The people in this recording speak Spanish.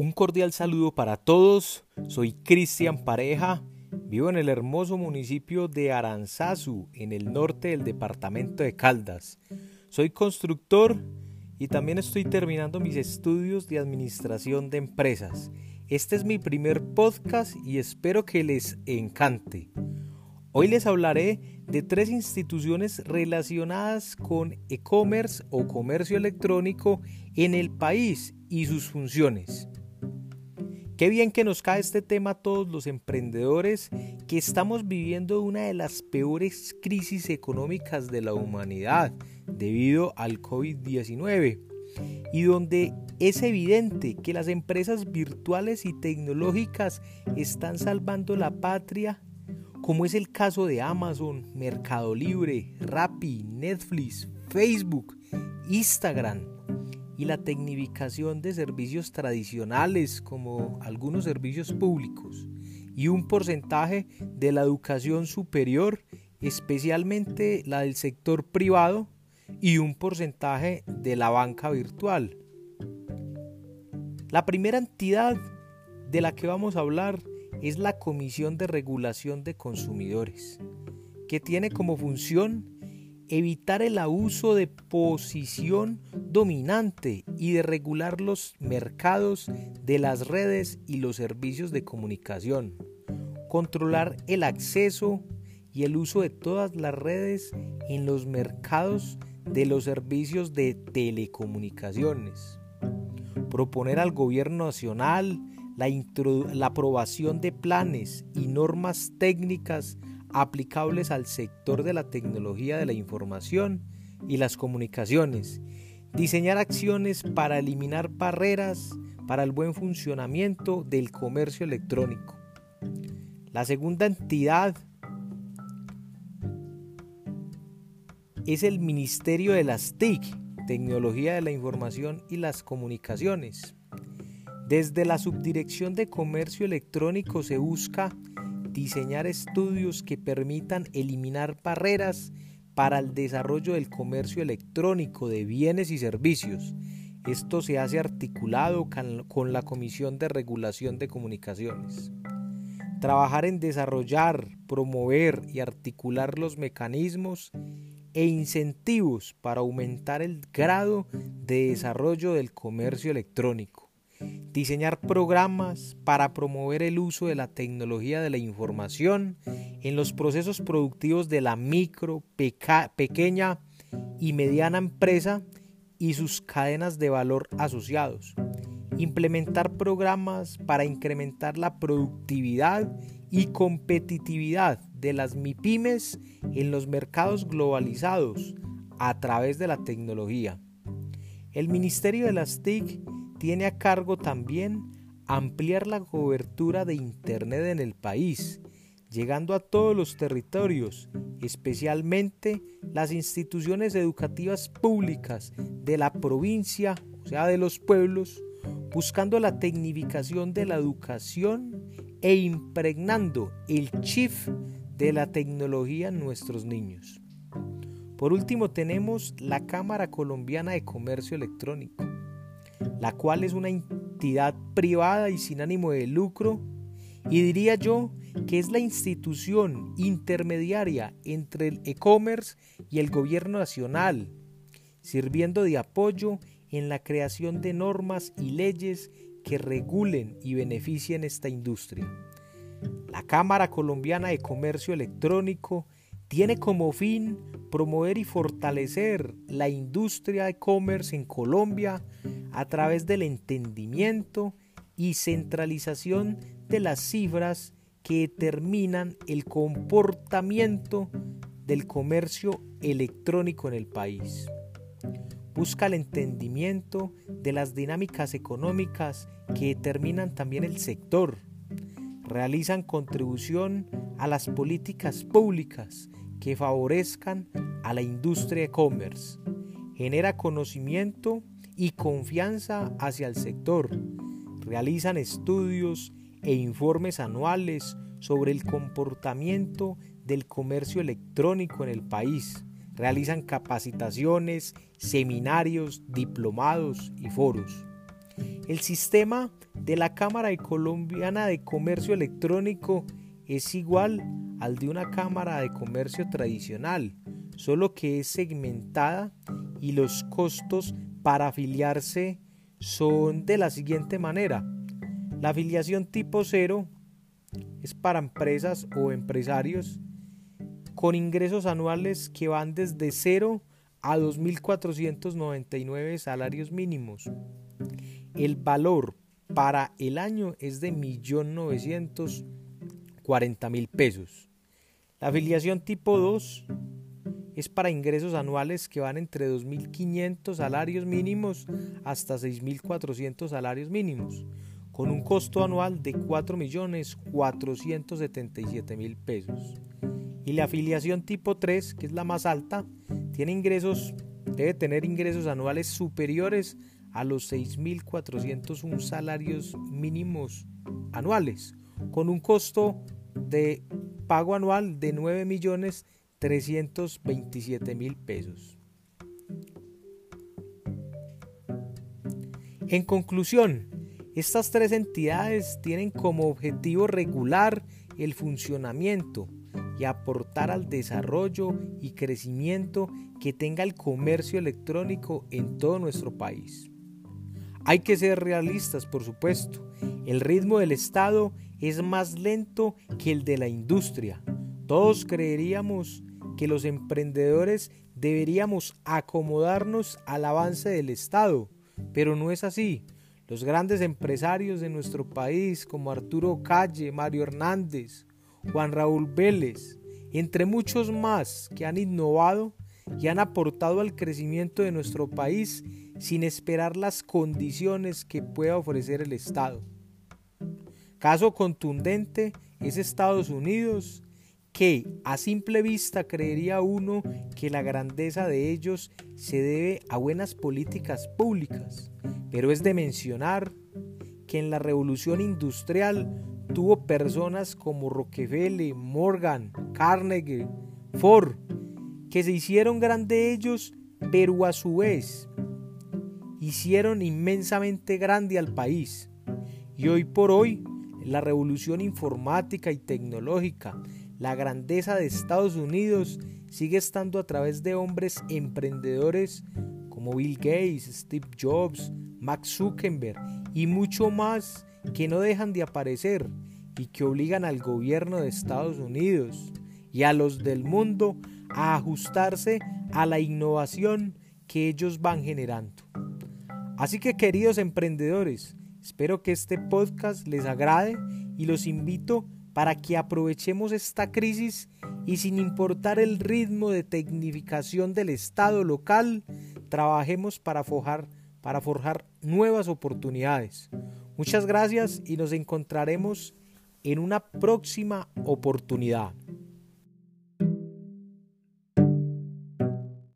Un cordial saludo para todos. Soy Cristian Pareja. Vivo en el hermoso municipio de Aranzazu, en el norte del departamento de Caldas. Soy constructor y también estoy terminando mis estudios de administración de empresas. Este es mi primer podcast y espero que les encante. Hoy les hablaré de tres instituciones relacionadas con e-commerce o comercio electrónico en el país y sus funciones. Qué bien que nos cae este tema a todos los emprendedores que estamos viviendo una de las peores crisis económicas de la humanidad debido al COVID-19 y donde es evidente que las empresas virtuales y tecnológicas están salvando la patria, como es el caso de Amazon, Mercado Libre, Rappi, Netflix, Facebook, Instagram, y la tecnificación de servicios tradicionales como algunos servicios públicos y un porcentaje de la educación superior, especialmente la del sector privado, y un porcentaje de la banca virtual. La primera entidad de la que vamos a hablar es la Comisión de Regulación de Consumidores, que tiene como función evitar el abuso de posición dominante y de regular los mercados de las redes y los servicios de comunicación, controlar el acceso y el uso de todas las redes en los mercados de los servicios de telecomunicaciones, proponer al gobierno nacional la, la aprobación de planes y normas técnicas aplicables al sector de la tecnología de la información y las comunicaciones, diseñar acciones para eliminar barreras para el buen funcionamiento del comercio electrónico. La segunda entidad es el Ministerio de las TIC, Tecnología de la Información y las Comunicaciones. Desde la Subdirección de Comercio Electrónico se busca diseñar estudios que permitan eliminar barreras para el desarrollo del comercio electrónico de bienes y servicios. Esto se hace articulado con la Comisión de Regulación de Comunicaciones. Trabajar en desarrollar, promover y articular los mecanismos e incentivos para aumentar el grado de desarrollo del comercio electrónico diseñar programas para promover el uso de la tecnología de la información en los procesos productivos de la micro, pequeña y mediana empresa y sus cadenas de valor asociados. Implementar programas para incrementar la productividad y competitividad de las MIPIMES en los mercados globalizados a través de la tecnología. El Ministerio de las TIC tiene a cargo también ampliar la cobertura de Internet en el país, llegando a todos los territorios, especialmente las instituciones educativas públicas de la provincia, o sea, de los pueblos, buscando la tecnificación de la educación e impregnando el chip de la tecnología en nuestros niños. Por último tenemos la Cámara Colombiana de Comercio Electrónico, la cual es una entidad privada y sin ánimo de lucro, y diría yo que es la institución intermediaria entre el e-commerce y el gobierno nacional, sirviendo de apoyo en la creación de normas y leyes que regulen y beneficien esta industria. La Cámara Colombiana de Comercio Electrónico tiene como fin promover y fortalecer la industria e-commerce en Colombia a través del entendimiento y centralización de las cifras que determinan el comportamiento del comercio electrónico en el país. Busca el entendimiento de las dinámicas económicas que determinan también el sector. Realizan contribución a las políticas públicas que favorezcan a la industria e-commerce. Genera conocimiento y confianza hacia el sector. Realizan estudios e informes anuales sobre el comportamiento del comercio electrónico en el país. Realizan capacitaciones, seminarios, diplomados y foros. El sistema de la Cámara Colombiana de Comercio Electrónico es igual al de una Cámara de Comercio tradicional, solo que es segmentada y los costos para afiliarse son de la siguiente manera. La afiliación tipo 0 es para empresas o empresarios con ingresos anuales que van desde 0 a 2.499 salarios mínimos. El valor para el año es de 1.940.000 pesos. La afiliación tipo 2 es para ingresos anuales que van entre 2.500 salarios mínimos hasta 6.400 salarios mínimos, con un costo anual de 4.477.000 pesos. Y la afiliación tipo 3, que es la más alta, tiene ingresos, debe tener ingresos anuales superiores a los 6.401 salarios mínimos anuales, con un costo de pago anual de 9.327.000 pesos. En conclusión, estas tres entidades tienen como objetivo regular el funcionamiento y aportar al desarrollo y crecimiento que tenga el comercio electrónico en todo nuestro país. Hay que ser realistas, por supuesto. El ritmo del Estado es más lento que el de la industria. Todos creeríamos que los emprendedores deberíamos acomodarnos al avance del Estado, pero no es así. Los grandes empresarios de nuestro país, como Arturo Calle, Mario Hernández, Juan Raúl Vélez, entre muchos más que han innovado y han aportado al crecimiento de nuestro país sin esperar las condiciones que pueda ofrecer el Estado. Caso contundente es Estados Unidos, que a simple vista creería uno que la grandeza de ellos se debe a buenas políticas públicas, pero es de mencionar que en la revolución industrial tuvo personas como Rockefeller, Morgan, Carnegie, Ford, que se hicieron grandes ellos, pero a su vez hicieron inmensamente grande al país. Y hoy por hoy, la revolución informática y tecnológica, la grandeza de Estados Unidos sigue estando a través de hombres emprendedores como Bill Gates, Steve Jobs, Max Zuckerberg y mucho más que no dejan de aparecer y que obligan al gobierno de Estados Unidos y a los del mundo a ajustarse a la innovación que ellos van generando. Así que queridos emprendedores, espero que este podcast les agrade y los invito para que aprovechemos esta crisis y sin importar el ritmo de tecnificación del Estado local, trabajemos para forjar, para forjar nuevas oportunidades. Muchas gracias y nos encontraremos en una próxima oportunidad.